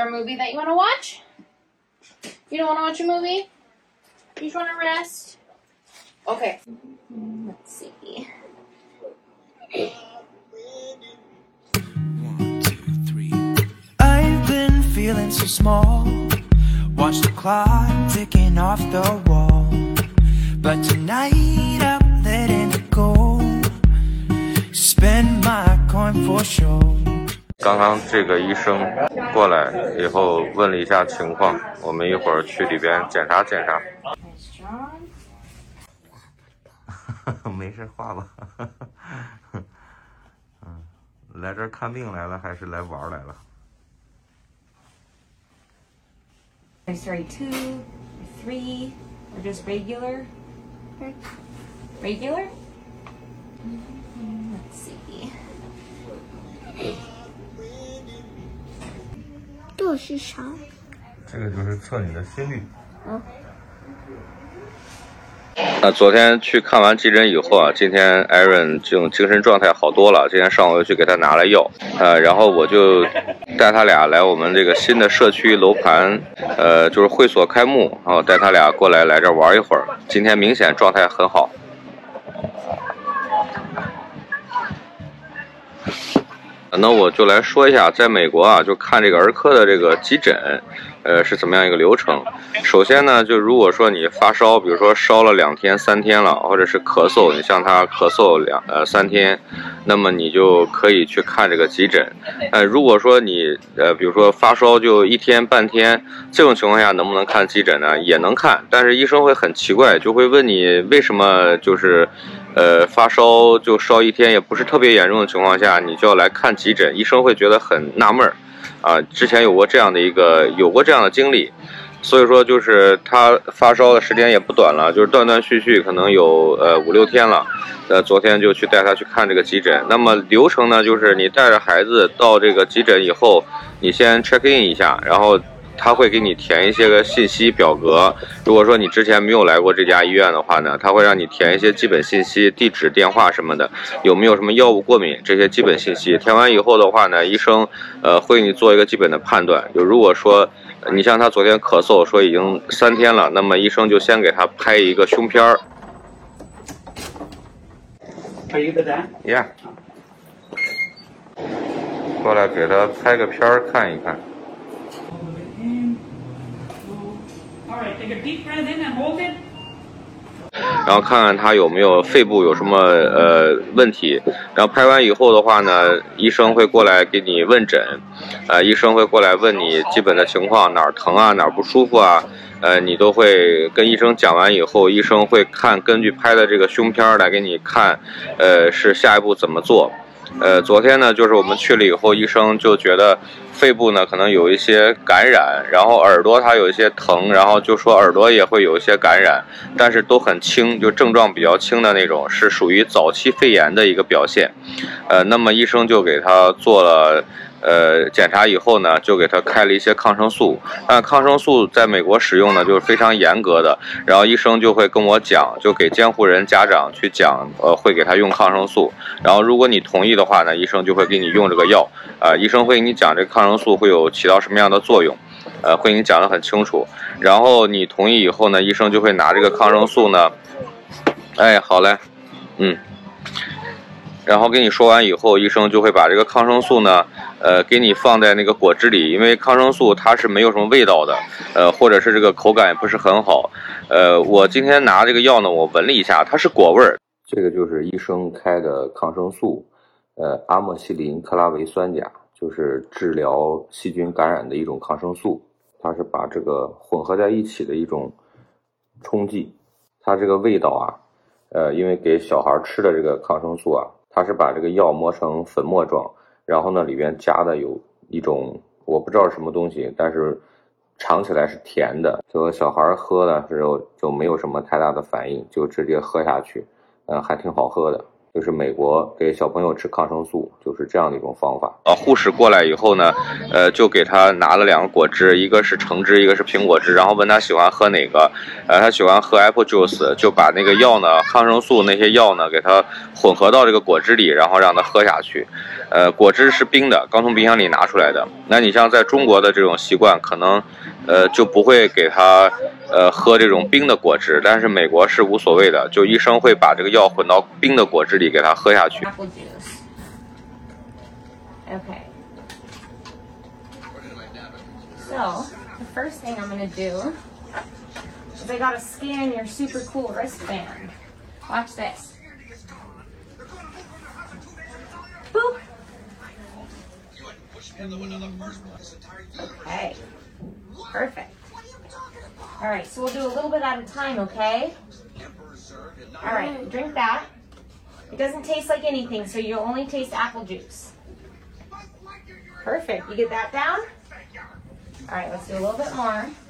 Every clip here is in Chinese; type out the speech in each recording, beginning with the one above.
A movie that you want to watch? You don't want to watch a movie? You just want to rest? Okay. Let's see. One, two, three. I've been feeling so small. Watch the clock ticking off the wall. But tonight I'm letting it go. Spend my coin for sure. 刚刚这个医生 过来以后问了一下情况，我们一会儿去里边检查检查。没事，画吧。嗯，来这儿看病来了，还是来玩来了？Sorry, two, three, or just regular? Regular? Let's see. 这是啥？这个就是测你的心率。嗯。那昨天去看完急诊以后啊，今天艾伦这种精神状态好多了。今天上午又去给他拿了药，呃，然后我就带他俩来我们这个新的社区楼盘，呃，就是会所开幕，然后带他俩过来来这玩一会儿。今天明显状态很好。那我就来说一下，在美国啊，就看这个儿科的这个急诊，呃，是怎么样一个流程。首先呢，就如果说你发烧，比如说烧了两天、三天了，或者是咳嗽，你像他咳嗽两呃三天，那么你就可以去看这个急诊。呃，如果说你呃，比如说发烧就一天半天，这种情况下能不能看急诊呢？也能看，但是医生会很奇怪，就会问你为什么就是。呃，发烧就烧一天，也不是特别严重的情况下，你就要来看急诊，医生会觉得很纳闷儿，啊，之前有过这样的一个有过这样的经历，所以说就是他发烧的时间也不短了，就是断断续续，可能有呃五六天了，呃，昨天就去带他去看这个急诊。那么流程呢，就是你带着孩子到这个急诊以后，你先 check in 一下，然后。他会给你填一些个信息表格。如果说你之前没有来过这家医院的话呢，他会让你填一些基本信息，地址、电话什么的，有没有什么药物过敏这些基本信息。填完以后的话呢，医生呃会给你做一个基本的判断。就如果说你像他昨天咳嗽说已经三天了，那么医生就先给他拍一个胸片儿。Are you the dad? Yeah，过来给他拍个片儿看一看。然后看看他有没有肺部有什么呃问题，然后拍完以后的话呢，医生会过来给你问诊，呃，医生会过来问你基本的情况，哪儿疼啊，哪儿不舒服啊，呃，你都会跟医生讲完以后，医生会看根据拍的这个胸片来给你看，呃，是下一步怎么做。呃，昨天呢，就是我们去了以后，医生就觉得肺部呢可能有一些感染，然后耳朵它有一些疼，然后就说耳朵也会有一些感染，但是都很轻，就症状比较轻的那种，是属于早期肺炎的一个表现。呃，那么医生就给他做了。呃，检查以后呢，就给他开了一些抗生素。但抗生素在美国使用呢，就是非常严格的。然后医生就会跟我讲，就给监护人家长去讲，呃，会给他用抗生素。然后如果你同意的话呢，医生就会给你用这个药。啊、医生会给你讲这个抗生素会有起到什么样的作用，呃，会给你讲得很清楚。然后你同意以后呢，医生就会拿这个抗生素呢，哎，好嘞，嗯。然后跟你说完以后，医生就会把这个抗生素呢，呃，给你放在那个果汁里，因为抗生素它是没有什么味道的，呃，或者是这个口感也不是很好，呃，我今天拿这个药呢，我闻了一下，它是果味儿。这个就是医生开的抗生素，呃，阿莫西林克拉维酸钾，就是治疗细菌感染的一种抗生素，它是把这个混合在一起的一种冲剂，它这个味道啊，呃，因为给小孩吃的这个抗生素啊。它是把这个药磨成粉末状，然后呢里边加的有一种我不知道是什么东西，但是尝起来是甜的。就小孩喝的时候就没有什么太大的反应，就直接喝下去，嗯、还挺好喝的。就是美国给小朋友吃抗生素，就是这样的一种方法。啊，护士过来以后呢，呃，就给他拿了两个果汁，一个是橙汁，一个是苹果汁，然后问他喜欢喝哪个，呃，他喜欢喝 apple juice，就把那个药呢，抗生素那些药呢，给他混合到这个果汁里，然后让他喝下去。呃，果汁是冰的，刚从冰箱里拿出来的。那你像在中国的这种习惯，可能，呃，就不会给他。呃，喝这种冰的果汁，但是美国是无所谓的，就医生会把这个药混到冰的果汁里给他喝下去。So, the first thing I'm gonna do is I gotta scan your super cool wristband. Watch this. Boop. Okay. Perfect. All right, so we'll do a little bit at a time, okay? All right, drink that. It doesn't taste like anything, so you'll only taste apple juice. Perfect. You get that down?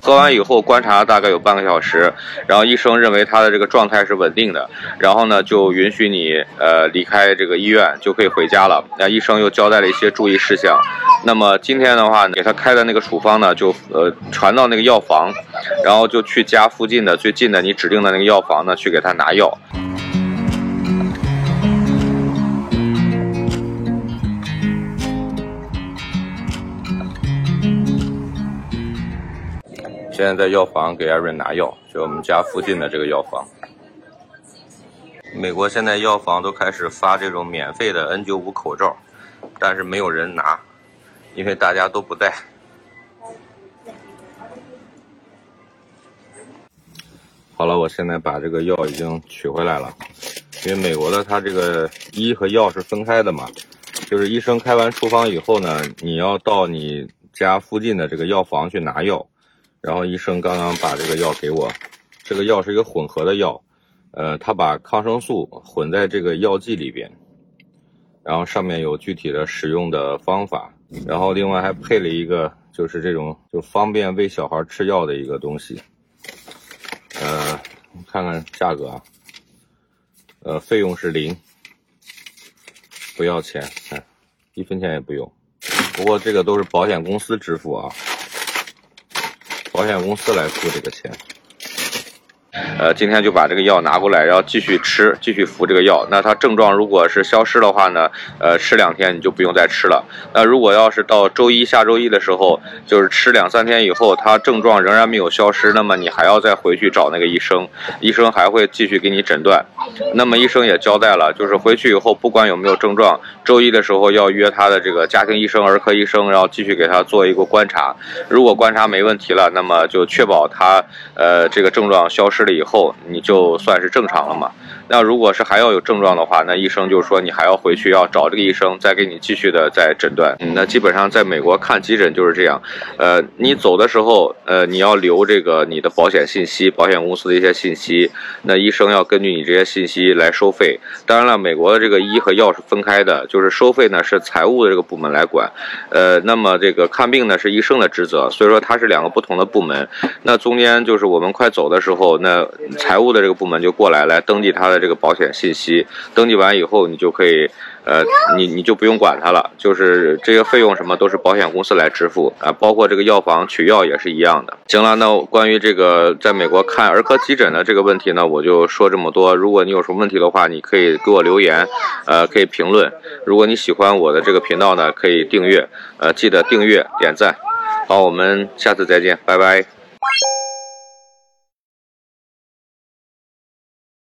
喝完以后观察大概有半个小时，然后医生认为他的这个状态是稳定的，然后呢就允许你呃离开这个医院，就可以回家了。那医生又交代了一些注意事项。那么今天的话呢，给他开的那个处方呢，就呃传到那个药房，然后就去家附近的最近的你指定的那个药房呢去给他拿药。现在在药房给艾瑞拿药，就我们家附近的这个药房。美国现在药房都开始发这种免费的 N95 口罩，但是没有人拿，因为大家都不戴。好了，我现在把这个药已经取回来了，因为美国的它这个医和药是分开的嘛，就是医生开完处方以后呢，你要到你家附近的这个药房去拿药。然后医生刚刚把这个药给我，这个药是一个混合的药，呃，他把抗生素混在这个药剂里边，然后上面有具体的使用的方法，然后另外还配了一个就是这种就方便喂小孩吃药的一个东西，呃，看看价格啊，呃，费用是零，不要钱，哎，一分钱也不用，不过这个都是保险公司支付啊。保险公司来付这个钱。呃，今天就把这个药拿过来，然后继续吃，继续服这个药。那它症状如果是消失的话呢，呃，吃两天你就不用再吃了。那如果要是到周一、下周一的时候，就是吃两三天以后，它症状仍然没有消失，那么你还要再回去找那个医生，医生还会继续给你诊断。那么医生也交代了，就是回去以后不管有没有症状，周一的时候要约他的这个家庭医生、儿科医生，然后继续给他做一个观察。如果观察没问题了，那么就确保他呃这个症状消失吃了以。后你就算是正常了嘛。那如果是还要有症状的话，那医生就说你还要回去要找这个医生再给你继续的再诊断。嗯，那基本上在美国看急诊就是这样。呃，你走的时候，呃，你要留这个你的保险信息、保险公司的一些信息。那医生要根据你这些信息来收费。当然了，美国的这个医和药是分开的，就是收费呢是财务的这个部门来管。呃，那么这个看病呢是医生的职责，所以说它是两个不同的部门。那中间就是我们快走的时候，那财务的这个部门就过来来登记他的这个保险信息，登记完以后你就可以，呃，你你就不用管它了，就是这些费用什么都是保险公司来支付啊，包括这个药房取药也是一样的。行了，那关于这个在美国看儿科急诊的这个问题呢，我就说这么多。如果你有什么问题的话，你可以给我留言，呃，可以评论。如果你喜欢我的这个频道呢，可以订阅，呃，记得订阅点赞。好，我们下次再见，拜拜。